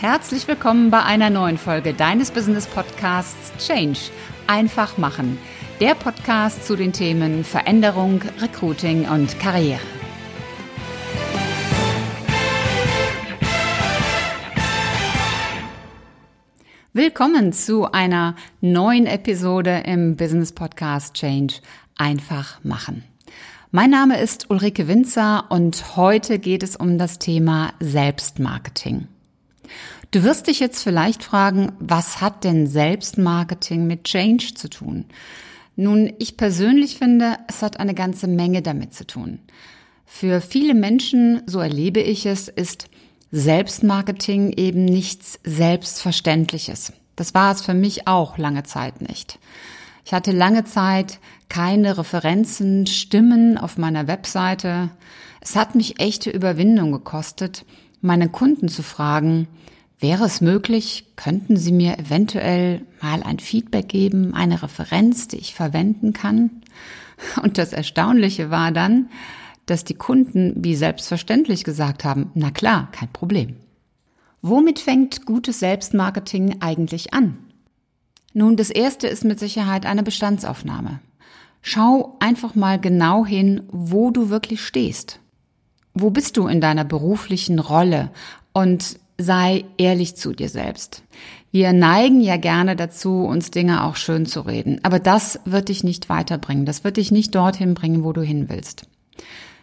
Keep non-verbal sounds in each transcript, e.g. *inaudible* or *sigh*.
Herzlich willkommen bei einer neuen Folge deines Business Podcasts Change. Einfach machen. Der Podcast zu den Themen Veränderung, Recruiting und Karriere. Willkommen zu einer neuen Episode im Business Podcast Change. Einfach machen. Mein Name ist Ulrike Winzer und heute geht es um das Thema Selbstmarketing. Du wirst dich jetzt vielleicht fragen, was hat denn Selbstmarketing mit Change zu tun? Nun, ich persönlich finde, es hat eine ganze Menge damit zu tun. Für viele Menschen, so erlebe ich es, ist Selbstmarketing eben nichts Selbstverständliches. Das war es für mich auch lange Zeit nicht. Ich hatte lange Zeit keine Referenzen, Stimmen auf meiner Webseite. Es hat mich echte Überwindung gekostet, meine Kunden zu fragen, Wäre es möglich, könnten Sie mir eventuell mal ein Feedback geben, eine Referenz, die ich verwenden kann? Und das Erstaunliche war dann, dass die Kunden wie selbstverständlich gesagt haben, na klar, kein Problem. Womit fängt gutes Selbstmarketing eigentlich an? Nun, das erste ist mit Sicherheit eine Bestandsaufnahme. Schau einfach mal genau hin, wo du wirklich stehst. Wo bist du in deiner beruflichen Rolle und sei ehrlich zu dir selbst. Wir neigen ja gerne dazu, uns Dinge auch schön zu reden. Aber das wird dich nicht weiterbringen. Das wird dich nicht dorthin bringen, wo du hin willst.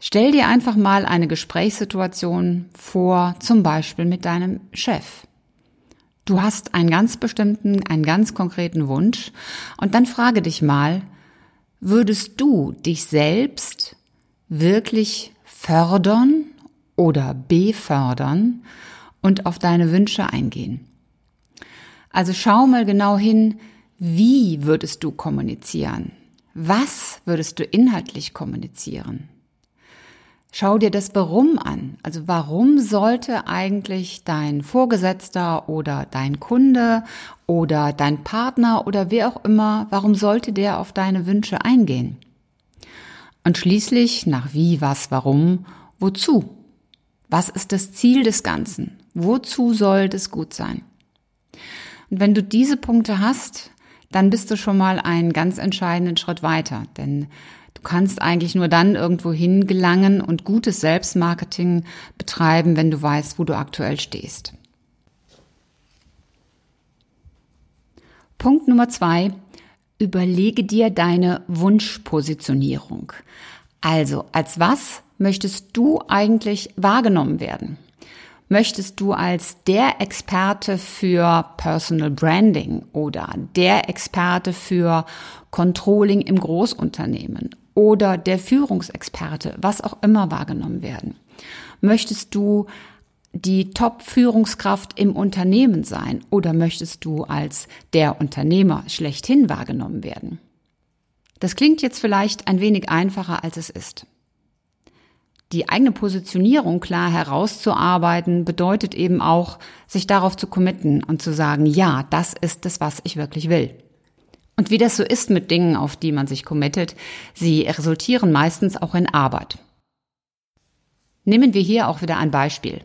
Stell dir einfach mal eine Gesprächssituation vor, zum Beispiel mit deinem Chef. Du hast einen ganz bestimmten, einen ganz konkreten Wunsch und dann frage dich mal, würdest du dich selbst wirklich fördern oder befördern und auf deine Wünsche eingehen. Also schau mal genau hin, wie würdest du kommunizieren? Was würdest du inhaltlich kommunizieren? Schau dir das Warum an. Also warum sollte eigentlich dein Vorgesetzter oder dein Kunde oder dein Partner oder wer auch immer, warum sollte der auf deine Wünsche eingehen? Und schließlich nach wie, was, warum, wozu? Was ist das Ziel des Ganzen? Wozu soll das gut sein? Und wenn du diese Punkte hast, dann bist du schon mal einen ganz entscheidenden Schritt weiter, denn du kannst eigentlich nur dann irgendwo hingelangen und gutes Selbstmarketing betreiben, wenn du weißt, wo du aktuell stehst. Punkt Nummer zwei. Überlege dir deine Wunschpositionierung. Also, als was möchtest du eigentlich wahrgenommen werden? Möchtest du als der Experte für Personal Branding oder der Experte für Controlling im Großunternehmen oder der Führungsexperte, was auch immer wahrgenommen werden? Möchtest du die Top-Führungskraft im Unternehmen sein oder möchtest du als der Unternehmer schlechthin wahrgenommen werden? Das klingt jetzt vielleicht ein wenig einfacher, als es ist. Die eigene Positionierung klar herauszuarbeiten bedeutet eben auch, sich darauf zu committen und zu sagen, ja, das ist es, was ich wirklich will. Und wie das so ist mit Dingen, auf die man sich committet, sie resultieren meistens auch in Arbeit. Nehmen wir hier auch wieder ein Beispiel.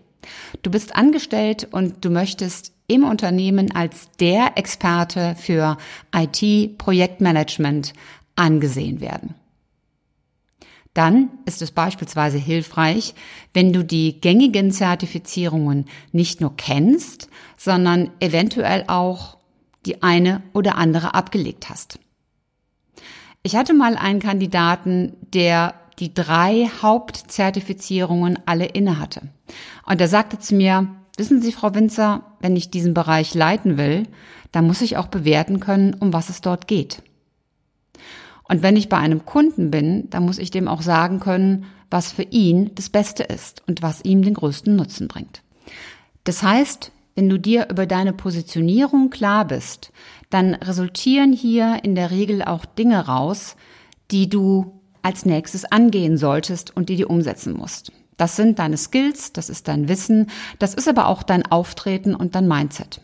Du bist angestellt und du möchtest im Unternehmen als der Experte für IT-Projektmanagement angesehen werden. Dann ist es beispielsweise hilfreich, wenn du die gängigen Zertifizierungen nicht nur kennst, sondern eventuell auch die eine oder andere abgelegt hast. Ich hatte mal einen Kandidaten, der die drei Hauptzertifizierungen alle innehatte. Und er sagte zu mir, wissen Sie, Frau Winzer, wenn ich diesen Bereich leiten will, dann muss ich auch bewerten können, um was es dort geht. Und wenn ich bei einem Kunden bin, dann muss ich dem auch sagen können, was für ihn das Beste ist und was ihm den größten Nutzen bringt. Das heißt, wenn du dir über deine Positionierung klar bist, dann resultieren hier in der Regel auch Dinge raus, die du als nächstes angehen solltest und die du umsetzen musst. Das sind deine Skills, das ist dein Wissen, das ist aber auch dein Auftreten und dein Mindset.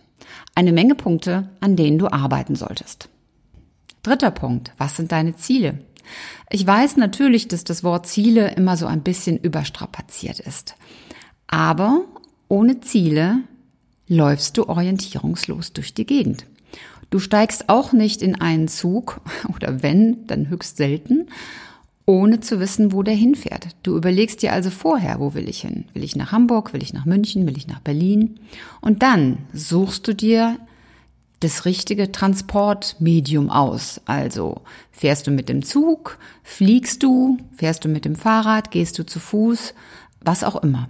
Eine Menge Punkte, an denen du arbeiten solltest. Dritter Punkt. Was sind deine Ziele? Ich weiß natürlich, dass das Wort Ziele immer so ein bisschen überstrapaziert ist. Aber ohne Ziele läufst du orientierungslos durch die Gegend. Du steigst auch nicht in einen Zug *laughs* oder wenn, dann höchst selten, ohne zu wissen, wo der hinfährt. Du überlegst dir also vorher, wo will ich hin? Will ich nach Hamburg? Will ich nach München? Will ich nach Berlin? Und dann suchst du dir das richtige Transportmedium aus. Also fährst du mit dem Zug, fliegst du, fährst du mit dem Fahrrad, gehst du zu Fuß, was auch immer.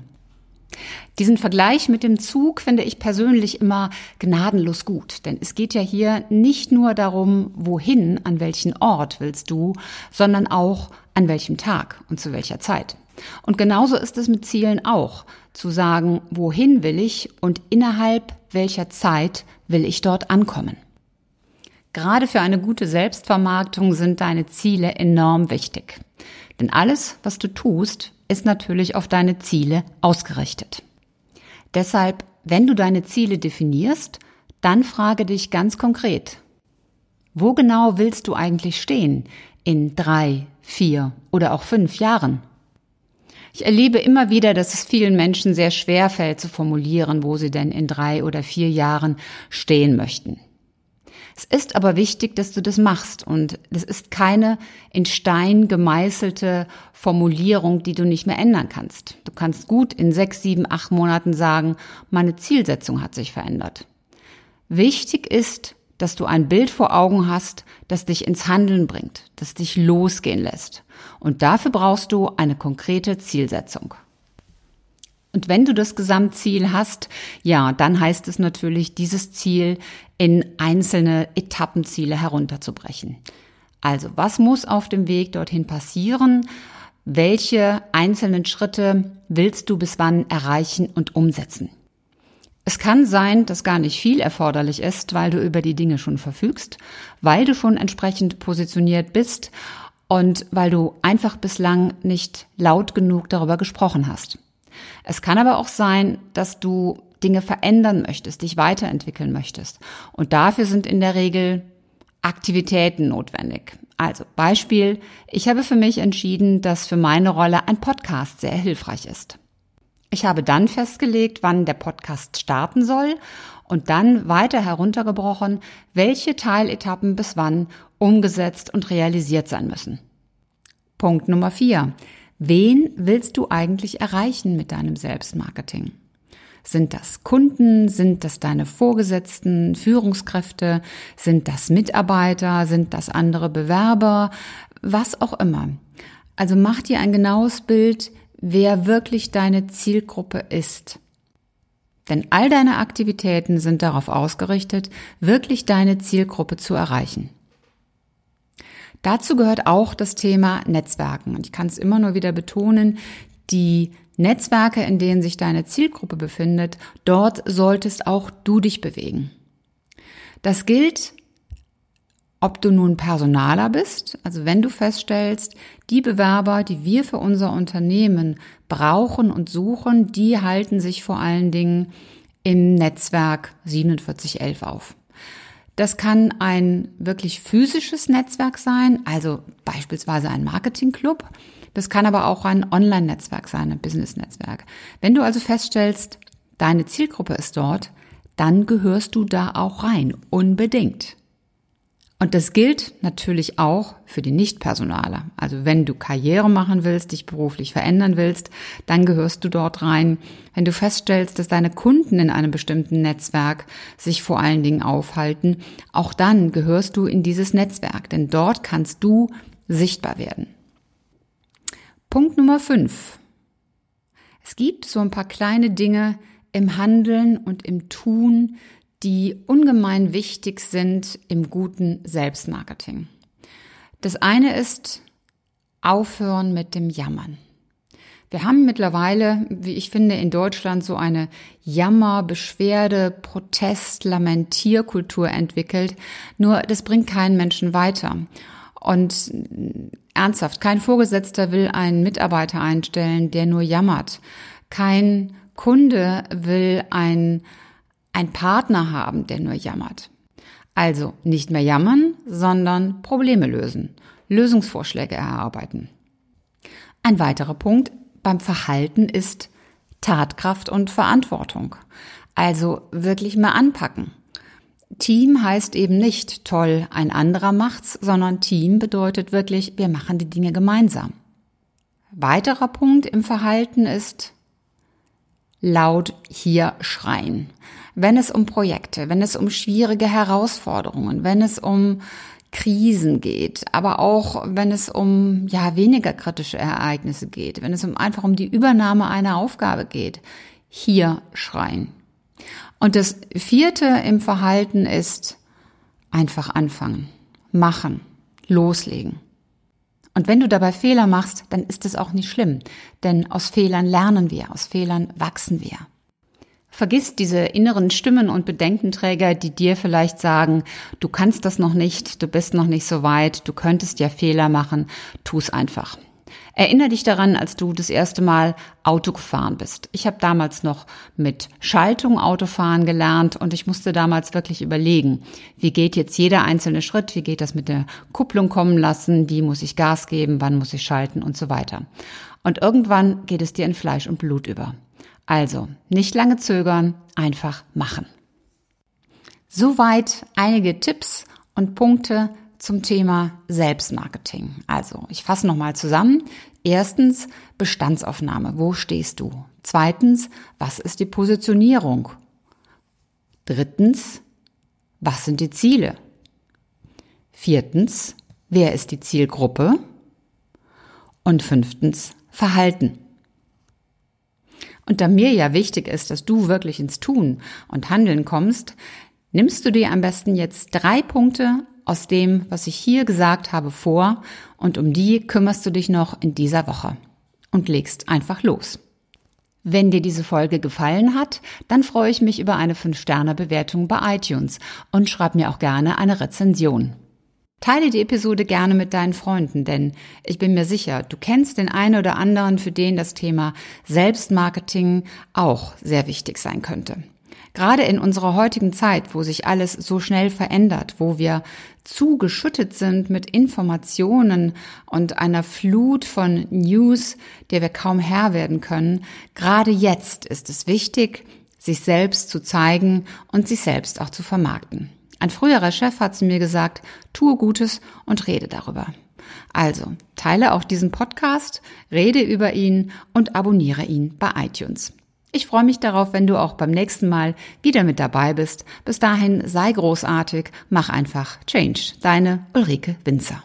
Diesen Vergleich mit dem Zug finde ich persönlich immer gnadenlos gut, denn es geht ja hier nicht nur darum, wohin, an welchen Ort willst du, sondern auch an welchem Tag und zu welcher Zeit. Und genauso ist es mit Zielen auch, zu sagen, wohin will ich und innerhalb welcher Zeit will ich dort ankommen. Gerade für eine gute Selbstvermarktung sind deine Ziele enorm wichtig. Denn alles, was du tust, ist natürlich auf deine Ziele ausgerichtet. Deshalb, wenn du deine Ziele definierst, dann frage dich ganz konkret, wo genau willst du eigentlich stehen in drei, vier oder auch fünf Jahren? Ich erlebe immer wieder, dass es vielen Menschen sehr schwer fällt zu formulieren, wo sie denn in drei oder vier Jahren stehen möchten. Es ist aber wichtig, dass du das machst und es ist keine in Stein gemeißelte Formulierung, die du nicht mehr ändern kannst. Du kannst gut in sechs, sieben, acht Monaten sagen, meine Zielsetzung hat sich verändert. Wichtig ist, dass du ein Bild vor Augen hast, das dich ins Handeln bringt, das dich losgehen lässt. Und dafür brauchst du eine konkrete Zielsetzung. Und wenn du das Gesamtziel hast, ja, dann heißt es natürlich, dieses Ziel in einzelne Etappenziele herunterzubrechen. Also, was muss auf dem Weg dorthin passieren? Welche einzelnen Schritte willst du bis wann erreichen und umsetzen? Es kann sein, dass gar nicht viel erforderlich ist, weil du über die Dinge schon verfügst, weil du schon entsprechend positioniert bist und weil du einfach bislang nicht laut genug darüber gesprochen hast. Es kann aber auch sein, dass du Dinge verändern möchtest, dich weiterentwickeln möchtest. Und dafür sind in der Regel Aktivitäten notwendig. Also Beispiel, ich habe für mich entschieden, dass für meine Rolle ein Podcast sehr hilfreich ist. Ich habe dann festgelegt, wann der Podcast starten soll und dann weiter heruntergebrochen, welche Teiletappen bis wann umgesetzt und realisiert sein müssen. Punkt Nummer vier. Wen willst du eigentlich erreichen mit deinem Selbstmarketing? Sind das Kunden? Sind das deine Vorgesetzten, Führungskräfte? Sind das Mitarbeiter? Sind das andere Bewerber? Was auch immer. Also mach dir ein genaues Bild, wer wirklich deine Zielgruppe ist. Denn all deine Aktivitäten sind darauf ausgerichtet, wirklich deine Zielgruppe zu erreichen. Dazu gehört auch das Thema Netzwerken. Und ich kann es immer nur wieder betonen, die Netzwerke, in denen sich deine Zielgruppe befindet, dort solltest auch du dich bewegen. Das gilt, ob du nun Personaler bist, also wenn du feststellst, die Bewerber, die wir für unser Unternehmen brauchen und suchen, die halten sich vor allen Dingen im Netzwerk 4711 auf. Das kann ein wirklich physisches Netzwerk sein, also beispielsweise ein Marketingclub. Das kann aber auch ein Online-Netzwerk sein, ein Business-Netzwerk. Wenn du also feststellst, deine Zielgruppe ist dort, dann gehörst du da auch rein, unbedingt. Und das gilt natürlich auch für die Nichtpersonale. Also wenn du Karriere machen willst, dich beruflich verändern willst, dann gehörst du dort rein. Wenn du feststellst, dass deine Kunden in einem bestimmten Netzwerk sich vor allen Dingen aufhalten, auch dann gehörst du in dieses Netzwerk, denn dort kannst du sichtbar werden. Punkt Nummer fünf: Es gibt so ein paar kleine Dinge im Handeln und im Tun, die ungemein wichtig sind im guten Selbstmarketing. Das eine ist aufhören mit dem Jammern. Wir haben mittlerweile, wie ich finde, in Deutschland so eine Jammer, Beschwerde, Protest, Lamentierkultur entwickelt. Nur das bringt keinen Menschen weiter. Und ernsthaft, kein Vorgesetzter will einen Mitarbeiter einstellen, der nur jammert. Kein Kunde will ein ein Partner haben, der nur jammert. Also nicht mehr jammern, sondern Probleme lösen, Lösungsvorschläge erarbeiten. Ein weiterer Punkt beim Verhalten ist Tatkraft und Verantwortung. Also wirklich mal anpacken. Team heißt eben nicht toll, ein anderer macht's, sondern Team bedeutet wirklich, wir machen die Dinge gemeinsam. Weiterer Punkt im Verhalten ist laut hier schreien. Wenn es um Projekte, wenn es um schwierige Herausforderungen, wenn es um Krisen geht, aber auch wenn es um ja weniger kritische Ereignisse geht, wenn es um einfach um die Übernahme einer Aufgabe geht, hier schreien. Und das vierte im Verhalten ist einfach anfangen, machen, loslegen. Und wenn du dabei Fehler machst, dann ist es auch nicht schlimm, denn aus Fehlern lernen wir, aus Fehlern wachsen wir. Vergiss diese inneren Stimmen und Bedenkenträger, die dir vielleicht sagen, du kannst das noch nicht, du bist noch nicht so weit, du könntest ja Fehler machen, tu's einfach. Erinner dich daran, als du das erste Mal Auto gefahren bist. Ich habe damals noch mit Schaltung Autofahren gelernt und ich musste damals wirklich überlegen, wie geht jetzt jeder einzelne Schritt, wie geht das mit der Kupplung kommen lassen, wie muss ich Gas geben, wann muss ich schalten und so weiter. Und irgendwann geht es dir in Fleisch und Blut über. Also, nicht lange zögern, einfach machen. Soweit einige Tipps und Punkte zum Thema Selbstmarketing. Also, ich fasse nochmal zusammen. Erstens, Bestandsaufnahme. Wo stehst du? Zweitens, was ist die Positionierung? Drittens, was sind die Ziele? Viertens, wer ist die Zielgruppe? Und fünftens, Verhalten. Und da mir ja wichtig ist, dass du wirklich ins Tun und Handeln kommst, nimmst du dir am besten jetzt drei Punkte aus dem, was ich hier gesagt habe, vor und um die kümmerst du dich noch in dieser Woche und legst einfach los. Wenn dir diese Folge gefallen hat, dann freue ich mich über eine 5-Sterne-Bewertung bei iTunes und schreib mir auch gerne eine Rezension. Teile die Episode gerne mit deinen Freunden, denn ich bin mir sicher, du kennst den einen oder anderen, für den das Thema Selbstmarketing auch sehr wichtig sein könnte. Gerade in unserer heutigen Zeit, wo sich alles so schnell verändert, wo wir zugeschüttet sind mit Informationen und einer Flut von News, der wir kaum Herr werden können, gerade jetzt ist es wichtig, sich selbst zu zeigen und sich selbst auch zu vermarkten. Ein früherer Chef hat zu mir gesagt, tue Gutes und rede darüber. Also, teile auch diesen Podcast, rede über ihn und abonniere ihn bei iTunes. Ich freue mich darauf, wenn du auch beim nächsten Mal wieder mit dabei bist. Bis dahin sei großartig, mach einfach Change. Deine Ulrike Winzer.